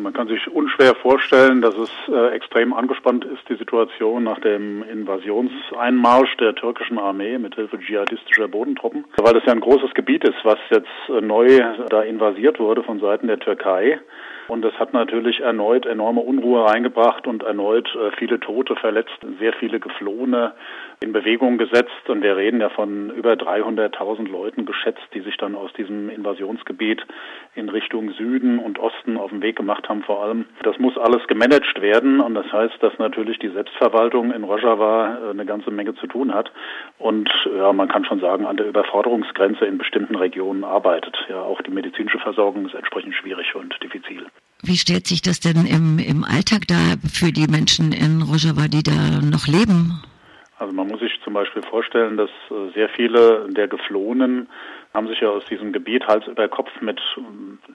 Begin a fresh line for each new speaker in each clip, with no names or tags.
Man kann sich unschwer vorstellen, dass es äh, extrem angespannt ist, die Situation nach dem Invasionseinmarsch der türkischen Armee mit Hilfe dschihadistischer Bodentruppen, weil es ja ein großes Gebiet ist, was jetzt äh, neu da invasiert wurde von Seiten der Türkei. Und es hat natürlich erneut enorme Unruhe reingebracht und erneut äh, viele Tote verletzt, sehr viele Geflohene in Bewegung gesetzt. Und wir reden ja von über 300.000 Leuten geschätzt, die sich dann aus diesem Invasionsgebiet in Richtung Süden und Osten auf den Weg gemacht haben vor allem. Das muss alles gemanagt werden und das heißt, dass natürlich die Selbstverwaltung in Rojava äh, eine ganze Menge zu tun hat und ja, man kann schon sagen, an der Überforderungsgrenze in bestimmten Regionen arbeitet. Ja, auch die medizinische Versorgung ist entsprechend schwierig und diffizil.
Wie stellt sich das denn im, im Alltag dar für die Menschen in Rojava, die da noch leben?
Also man muss sich zum Beispiel vorstellen, dass äh, sehr viele der Geflohenen haben sich ja aus diesem Gebiet Hals über Kopf mit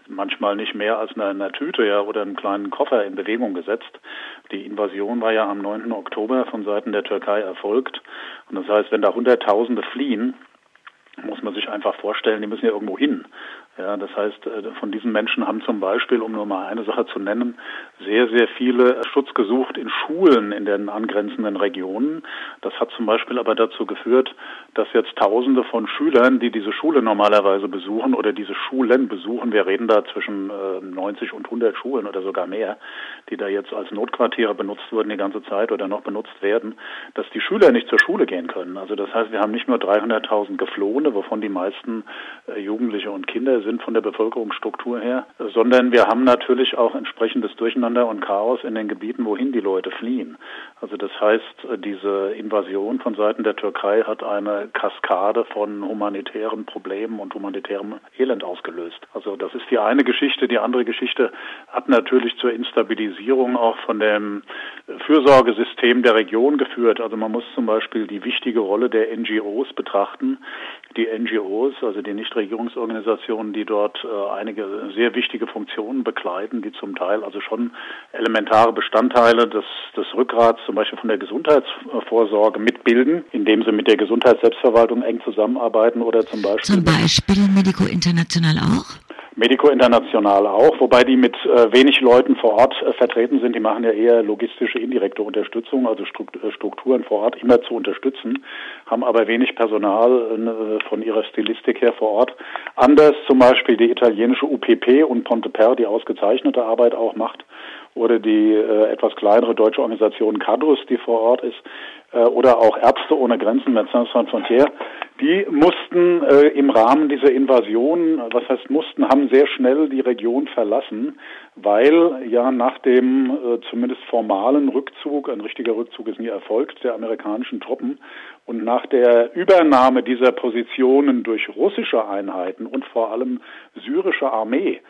manchmal nicht mehr als einer, einer Tüte ja, oder einem kleinen Koffer in Bewegung gesetzt. Die Invasion war ja am 9. Oktober von Seiten der Türkei erfolgt. Und das heißt, wenn da Hunderttausende fliehen, muss man sich einfach vorstellen, die müssen ja irgendwo hin. Ja, das heißt, äh, von diesen Menschen haben zum Beispiel, um nur mal eine Sache zu nennen, sehr, sehr viele Schutz gesucht in Schulen in den angrenzenden Regionen. Das hat zum Beispiel aber dazu geführt, dass jetzt Tausende von Schülern, die diese Schule normalerweise besuchen oder diese Schulen besuchen, wir reden da zwischen 90 äh, und 100 Schulen oder sogar mehr, die da jetzt als Notquartiere benutzt wurden die ganze Zeit oder noch benutzt werden, dass die Schüler nicht zur Schule gehen können. Also das heißt, wir haben nicht nur 300.000 Geflohene, wovon die meisten äh, Jugendliche und Kinder sind von der Bevölkerungsstruktur her, sondern wir haben natürlich auch entsprechendes Durcheinander und Chaos in den Gebieten, wohin die Leute fliehen. Also das heißt, diese Invasion von Seiten der Türkei hat eine Kaskade von humanitären Problemen und humanitärem Elend ausgelöst. Also das ist die eine Geschichte. Die andere Geschichte hat natürlich zur Instabilisierung auch von dem Fürsorgesystem der Region geführt. Also man muss zum Beispiel die wichtige Rolle der NGOs betrachten. Die NGOs, also die Nichtregierungsorganisationen, die dort äh, einige sehr wichtige Funktionen bekleiden, die zum Teil also schon elementare Bestandteile des, des Rückgrats zum Beispiel von der Gesundheitsvorsorge mitbilden, indem sie mit der Gesundheitsselbstverwaltung eng zusammenarbeiten oder zum Beispiel.
Zum Beispiel Medico International auch?
Medico International auch, wobei die mit äh, wenig Leuten vor Ort äh, vertreten sind. Die machen ja eher logistische indirekte Unterstützung, also äh, Strukturen vor Ort immer zu unterstützen, haben aber wenig Personal äh, von ihrer Stilistik her vor Ort. Anders zum Beispiel die italienische UPP und Ponteper, die ausgezeichnete Arbeit auch macht, oder die äh, etwas kleinere deutsche Organisation Cadrus, die vor Ort ist, äh, oder auch Ärzte ohne Grenzen, Médecins Sans Frontières, die mussten äh, im Rahmen dieser Invasion, was heißt mussten, haben sehr schnell die Region verlassen, weil ja nach dem äh, zumindest formalen Rückzug, ein richtiger Rückzug ist nie erfolgt, der amerikanischen Truppen und nach der Übernahme dieser Positionen durch russische Einheiten und vor allem syrische Armee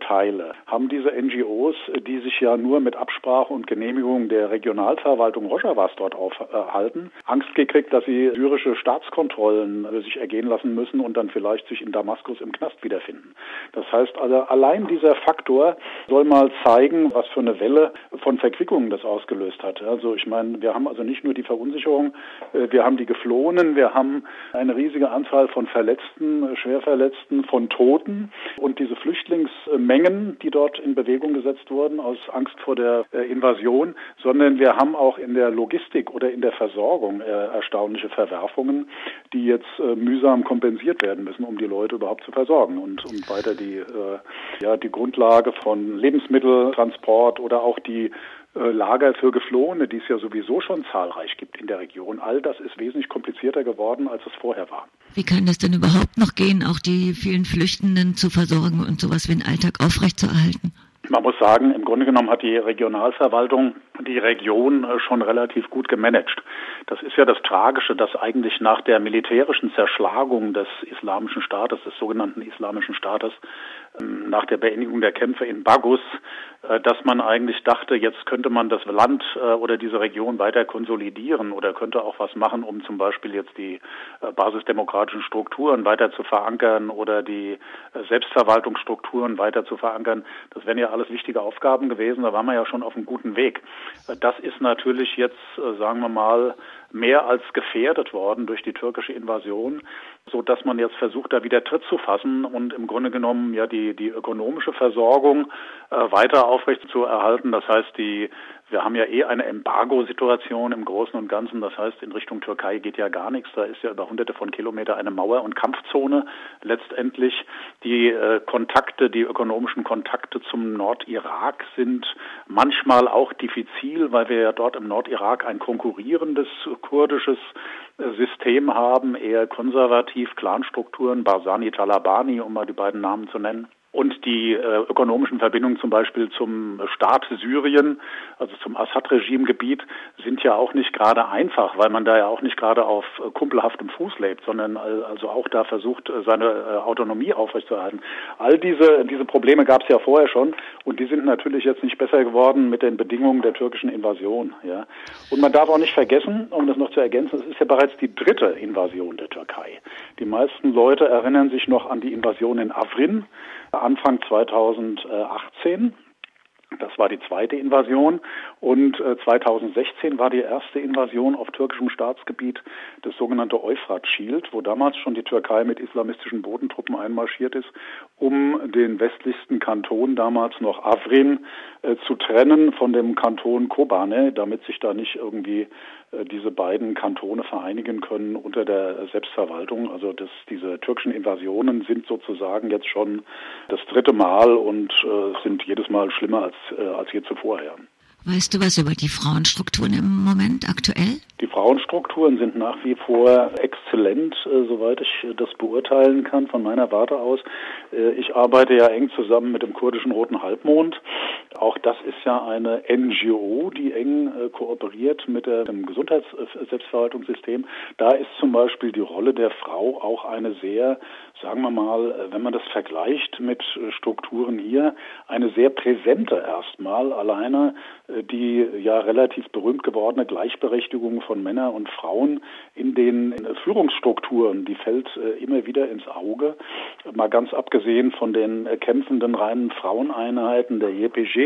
Teile haben diese NGOs, die sich ja nur mit Absprache und Genehmigung der Regionalverwaltung Rojavas dort aufhalten, Angst gekriegt, dass sie syrische Staatskontrollen äh, sich ergehen lassen müssen und dann vielleicht sich in Damaskus im Knast wiederfinden. Das heißt also, allein dieser Faktor soll mal zeigen, was für eine Welle von Verquickungen das ausgelöst hat. Also ich meine, wir haben also nicht nur die Verunsicherung, äh, wir haben die Geflohenen, wir haben eine riesige Anzahl von Verletzten, Schwerverletzten, von Toten und diese Flüchtlings Mengen, die dort in Bewegung gesetzt wurden aus Angst vor der äh, Invasion, sondern wir haben auch in der Logistik oder in der Versorgung äh, erstaunliche Verwerfungen, die jetzt äh, mühsam kompensiert werden müssen, um die Leute überhaupt zu versorgen und um weiter die ja die Grundlage von Lebensmitteltransport oder auch die Lager für Geflohene, die es ja sowieso schon zahlreich gibt in der Region. All das ist wesentlich komplizierter geworden, als es vorher war.
Wie kann das denn überhaupt noch gehen, auch die vielen Flüchtenden zu versorgen und sowas wie den Alltag aufrechtzuerhalten?
Man muss sagen, im Grunde genommen hat die Regionalverwaltung die Region äh, schon relativ gut gemanagt. Das ist ja das Tragische, dass eigentlich nach der militärischen Zerschlagung des Islamischen Staates, des sogenannten Islamischen Staates, ähm, nach der Beendigung der Kämpfe in Bagus, äh, dass man eigentlich dachte, jetzt könnte man das Land äh, oder diese Region weiter konsolidieren oder könnte auch was machen, um zum Beispiel jetzt die basisdemokratischen Strukturen weiter zu verankern oder die Selbstverwaltungsstrukturen weiter zu verankern. Das wären ja alles wichtige Aufgaben gewesen. Da waren wir ja schon auf einem guten Weg. Das ist natürlich jetzt, äh, sagen wir mal, mehr als gefährdet worden durch die türkische Invasion. So dass man jetzt versucht, da wieder Tritt zu fassen und im Grunde genommen ja die, die ökonomische Versorgung äh, weiter aufrecht zu erhalten. Das heißt, die wir haben ja eh eine Embargo-Situation im Großen und Ganzen. Das heißt, in Richtung Türkei geht ja gar nichts. Da ist ja über hunderte von Kilometern eine Mauer- und Kampfzone. Letztendlich die äh, Kontakte, die ökonomischen Kontakte zum Nordirak sind manchmal auch diffizil, weil wir ja dort im Nordirak ein konkurrierendes kurdisches System haben, eher konservativ, Clanstrukturen, Barzani, Talabani, um mal die beiden Namen zu nennen und die äh, ökonomischen Verbindungen zum Beispiel zum Staat Syrien, also zum Assad-Regime-Gebiet, sind ja auch nicht gerade einfach, weil man da ja auch nicht gerade auf äh, kumpelhaftem Fuß lebt, sondern also auch da versucht, äh, seine äh, Autonomie aufrechtzuerhalten. All diese, diese Probleme gab es ja vorher schon und die sind natürlich jetzt nicht besser geworden mit den Bedingungen der türkischen Invasion. Ja. Und man darf auch nicht vergessen, um das noch zu ergänzen, es ist ja bereits die dritte Invasion der Türkei. Die meisten Leute erinnern sich noch an die Invasion in Afrin Anfang 2018. Das war die zweite Invasion und 2016 äh, war die erste Invasion auf türkischem Staatsgebiet das sogenannte Euphrat Shield, wo damals schon die Türkei mit islamistischen Bodentruppen einmarschiert ist, um den westlichsten Kanton damals noch Afrin äh, zu trennen von dem Kanton Kobane, damit sich da nicht irgendwie äh, diese beiden Kantone vereinigen können unter der Selbstverwaltung. Also das, diese türkischen Invasionen sind sozusagen jetzt schon das dritte Mal und äh, sind jedes Mal schlimmer als, äh, als je zuvor. Ja.
Weißt du was über die Frauenstrukturen im Moment aktuell?
Die Frauenstrukturen sind nach wie vor exzellent, äh, soweit ich das beurteilen kann von meiner Warte aus. Äh, ich arbeite ja eng zusammen mit dem kurdischen Roten Halbmond. Auch das ist ja eine NGO, die eng äh, kooperiert mit dem Gesundheitsselbstverwaltungssystem. Da ist zum Beispiel die Rolle der Frau auch eine sehr sagen wir mal, wenn man das vergleicht mit Strukturen hier, eine sehr präsente erstmal. Alleine die ja relativ berühmt gewordene Gleichberechtigung von Männern und Frauen in den Führungsstrukturen, die fällt äh, immer wieder ins Auge. Mal ganz abgesehen von den kämpfenden reinen Fraueneinheiten der JPG,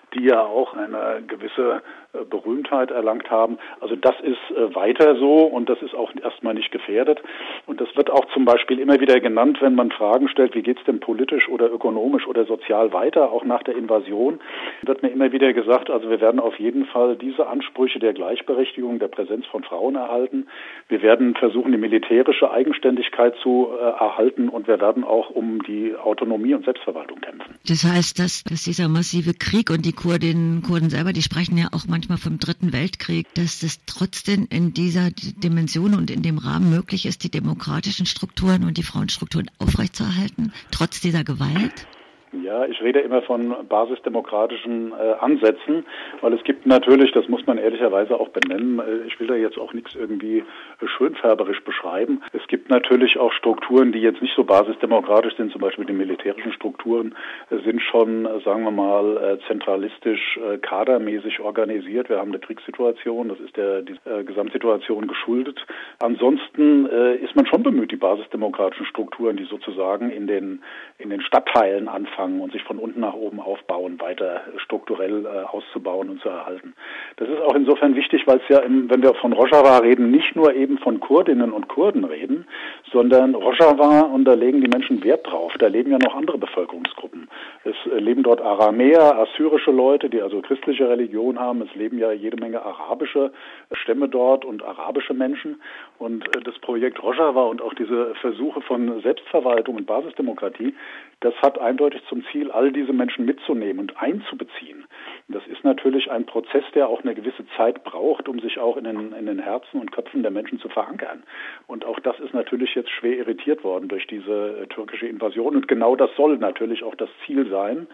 die ja auch eine gewisse äh, Berühmtheit erlangt haben. Also das ist äh, weiter so und das ist auch erstmal nicht gefährdet. Und das wird auch zum Beispiel immer wieder genannt, wenn man Fragen stellt, wie geht es denn politisch oder ökonomisch oder sozial weiter, auch nach der Invasion, wird mir immer wieder gesagt, also wir werden auf jeden Fall diese Ansprüche der Gleichberechtigung, der Präsenz von Frauen erhalten. Wir werden versuchen, die militärische Eigenständigkeit zu äh, erhalten und wir werden auch um die Autonomie und Selbstverwaltung kämpfen.
Das heißt, dass, dass dieser massive Krieg und die Kurdinnen Kurden selber, die sprechen ja auch manchmal vom Dritten Weltkrieg, dass das trotzdem in dieser Dimension und in dem Rahmen möglich ist, die demokratischen Strukturen und die Frauenstrukturen aufrechtzuerhalten, trotz dieser Gewalt?
Ja, ich rede immer von basisdemokratischen äh, Ansätzen, weil es gibt natürlich, das muss man ehrlicherweise auch benennen, äh, ich will da jetzt auch nichts irgendwie schönfärberisch beschreiben. Es gibt natürlich auch Strukturen, die jetzt nicht so basisdemokratisch sind, zum Beispiel die militärischen Strukturen äh, sind schon, äh, sagen wir mal, äh, zentralistisch, kadermäßig organisiert. Wir haben eine Kriegssituation, das ist der die, Gesamtsituation geschuldet. Ansonsten ist man schon bemüht, die basisdemokratischen Strukturen, die sozusagen in den in den Stadtteilen anfangen, anfangen und sich von unten nach oben aufbauen, weiter strukturell äh, auszubauen und zu erhalten. Das ist auch insofern wichtig, weil es ja, im, wenn wir von Rojava reden, nicht nur eben von Kurdinnen und Kurden reden, sondern Rojava, und da legen die Menschen Wert drauf, da leben ja noch andere Bevölkerungsgruppen. Es äh, leben dort Aramäer, assyrische Leute, die also christliche Religion haben. Es leben ja jede Menge arabische Stämme dort und arabische Menschen. Und äh, das Projekt Rojava und auch diese Versuche von Selbstverwaltung und Basisdemokratie, das hat eindeutig zum Ziel, all diese Menschen mitzunehmen und einzubeziehen. Das ist natürlich ein Prozess, der auch eine gewisse Zeit braucht, um sich auch in den, in den Herzen und Köpfen der Menschen zu verankern. Und auch das ist natürlich jetzt schwer irritiert worden durch diese äh, türkische Invasion. Und genau das soll natürlich auch das Ziel sein,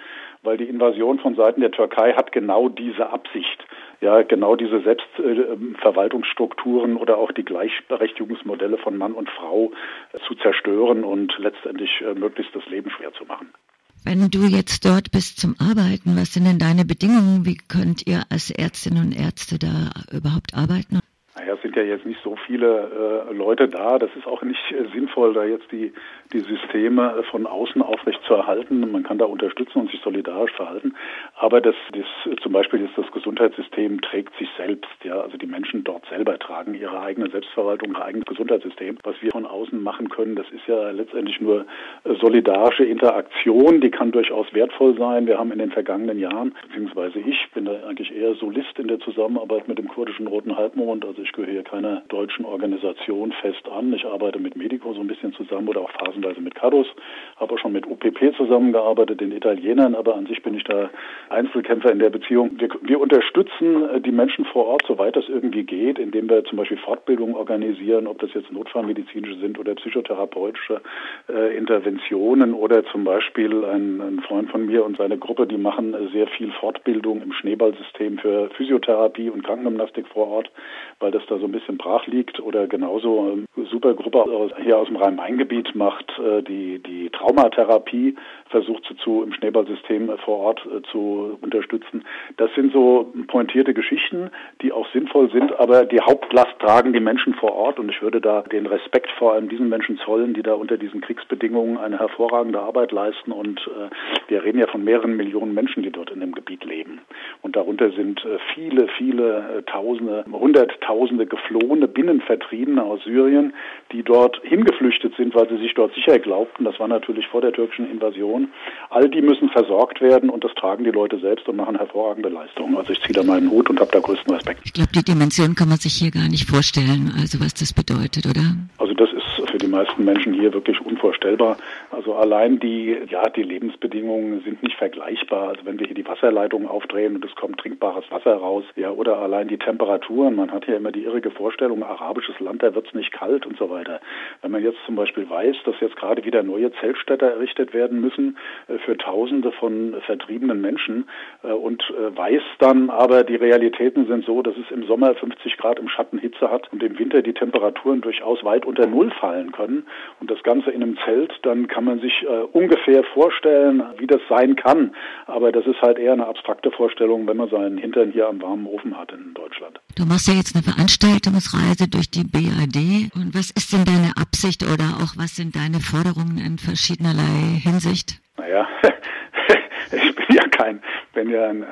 weil die Invasion von Seiten der Türkei hat genau diese Absicht. Ja, genau diese Selbstverwaltungsstrukturen oder auch die Gleichberechtigungsmodelle von Mann und Frau äh, zu zerstören und letztendlich äh, möglichst das Leben schwer zu machen.
Wenn du jetzt dort bist zum Arbeiten, was sind denn deine Bedingungen? Wie könnt ihr als Ärztinnen und Ärzte da überhaupt arbeiten?
Es sind ja jetzt nicht so viele äh, Leute da. Das ist auch nicht äh, sinnvoll, da jetzt die, die Systeme äh, von außen aufrecht zu erhalten. Man kann da unterstützen und sich solidarisch verhalten. Aber das, das zum Beispiel ist das Gesundheitssystem trägt sich selbst. Ja, also die Menschen dort selber tragen ihre eigene Selbstverwaltung, ihr eigenes Gesundheitssystem. Was wir von außen machen können, das ist ja letztendlich nur äh, solidarische Interaktion. Die kann durchaus wertvoll sein. Wir haben in den vergangenen Jahren, beziehungsweise ich bin da eigentlich eher Solist in der Zusammenarbeit mit dem kurdischen Roten Halbmond. Also ich gehöre hier keiner deutschen Organisation fest an. Ich arbeite mit Medico so ein bisschen zusammen oder auch phasenweise mit CADUS, habe auch schon mit UPP zusammengearbeitet, den Italienern, aber an sich bin ich da Einzelkämpfer in der Beziehung. Wir, wir unterstützen äh, die Menschen vor Ort, soweit das irgendwie geht, indem wir zum Beispiel Fortbildungen organisieren, ob das jetzt notfallmedizinische sind oder psychotherapeutische äh, Interventionen oder zum Beispiel ein, ein, Freund von mir und seine Gruppe, die machen äh, sehr viel Fortbildung im Schneeballsystem für Physiotherapie und Krankengymnastik vor Ort, weil das da so ein bisschen brach liegt oder genauso eine ähm, super Gruppe hier aus dem Rhein-Main-Gebiet macht äh, die, die Traumatherapie, versucht sie zu im Schneeballsystem äh, vor Ort äh, zu unterstützen. Das sind so pointierte Geschichten, die auch sinnvoll sind, aber die Hauptlast tragen die Menschen vor Ort und ich würde da den Respekt vor allem diesen Menschen zollen, die da unter diesen Kriegsbedingungen eine hervorragende Arbeit leisten und wir reden ja von mehreren Millionen Menschen, die dort in dem Gebiet leben und darunter sind viele, viele Tausende, Hunderttausende geflohene Binnenvertriebene aus Syrien, die dort hingeflüchtet sind, weil sie sich dort sicher glaubten. Das war natürlich vor der türkischen Invasion. All die müssen versorgt werden und das tragen die Leute selbst und machen hervorragende Leistungen. Also ich ziehe da meinen Hut und habe da größten Respekt.
Ich glaube, die Dimension kann man sich hier gar nicht vorstellen, also was das bedeutet, oder?
Also das ist für die meisten Menschen hier wirklich unvorstellbar. Also allein die, ja, die Lebensbedingungen sind nicht vergleichbar. Also wenn wir hier die Wasserleitung aufdrehen und es kommt trinkbares Wasser raus, ja, oder allein die Temperaturen. Man hat ja immer die irrige Vorstellung, arabisches Land, da wird es nicht kalt und so weiter. Wenn man jetzt zum Beispiel weiß, dass jetzt gerade wieder neue Zeltstädte errichtet werden müssen äh, für Tausende von vertriebenen Menschen äh, und äh, weiß dann aber, die Realitäten sind so, dass es im Sommer 50 Grad im Schatten Hitze hat und im Winter die Temperaturen durchaus weit unter Null fallen können und das Ganze in einem Zelt, dann kann man sich ungefähr vorstellen, wie das sein kann. Aber das ist halt eher eine abstrakte Vorstellung, wenn man seinen Hintern hier am warmen Ofen hat in Deutschland.
Du machst ja jetzt eine Veranstaltungsreise durch die BAD. Und was ist denn deine Absicht oder auch was sind deine Forderungen in verschiedenerlei Hinsicht?
Naja, ich bin ja kein, bin ja ein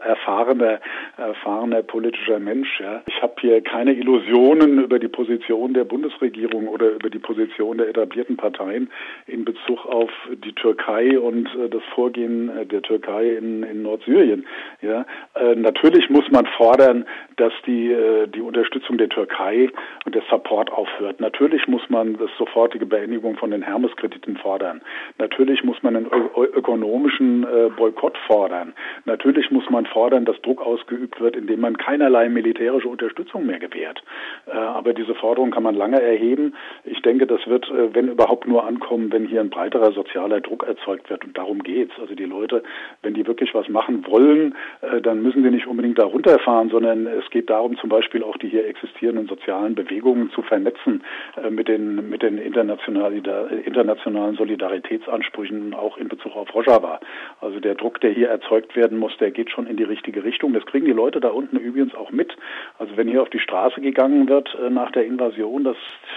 erfahrener, erfahrener politischer Mensch. Ja. Ich habe hier keine Illusionen über die Position der Bundesregierung oder über die Position der etablierten Parteien in Bezug auf die Türkei und äh, das Vorgehen äh, der Türkei in, in Nordsyrien. Ja. Äh, natürlich muss man fordern, dass die, die Unterstützung der Türkei und der Support aufhört. Natürlich muss man das sofortige Beendigung von den Hermes-Krediten fordern. Natürlich muss man einen ökonomischen Boykott fordern. Natürlich muss man fordern, dass Druck ausgeübt wird, indem man keinerlei militärische Unterstützung mehr gewährt. Äh, aber diese Forderung kann man lange erheben. Ich denke, das wird, äh, wenn überhaupt, nur ankommen, wenn hier ein breiterer sozialer Druck erzeugt wird. Und darum geht's. Also die Leute, wenn die wirklich was machen wollen, äh, dann müssen sie nicht unbedingt da runterfahren, sondern es geht darum, zum Beispiel auch die hier existierenden sozialen Bewegungen zu vernetzen mit den, mit den internationalen, internationalen Solidaritätsansprüchen auch in Bezug auf Rojava. Also der Druck, der hier erzeugt werden muss, der geht schon in die richtige Richtung. Das kriegen die Leute da unten übrigens auch mit. Also wenn hier auf die Straße gegangen wird äh, nach der Invasion, das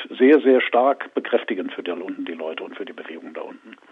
ist sehr, sehr stark bekräftigend für die Leute und für die Bewegung da unten.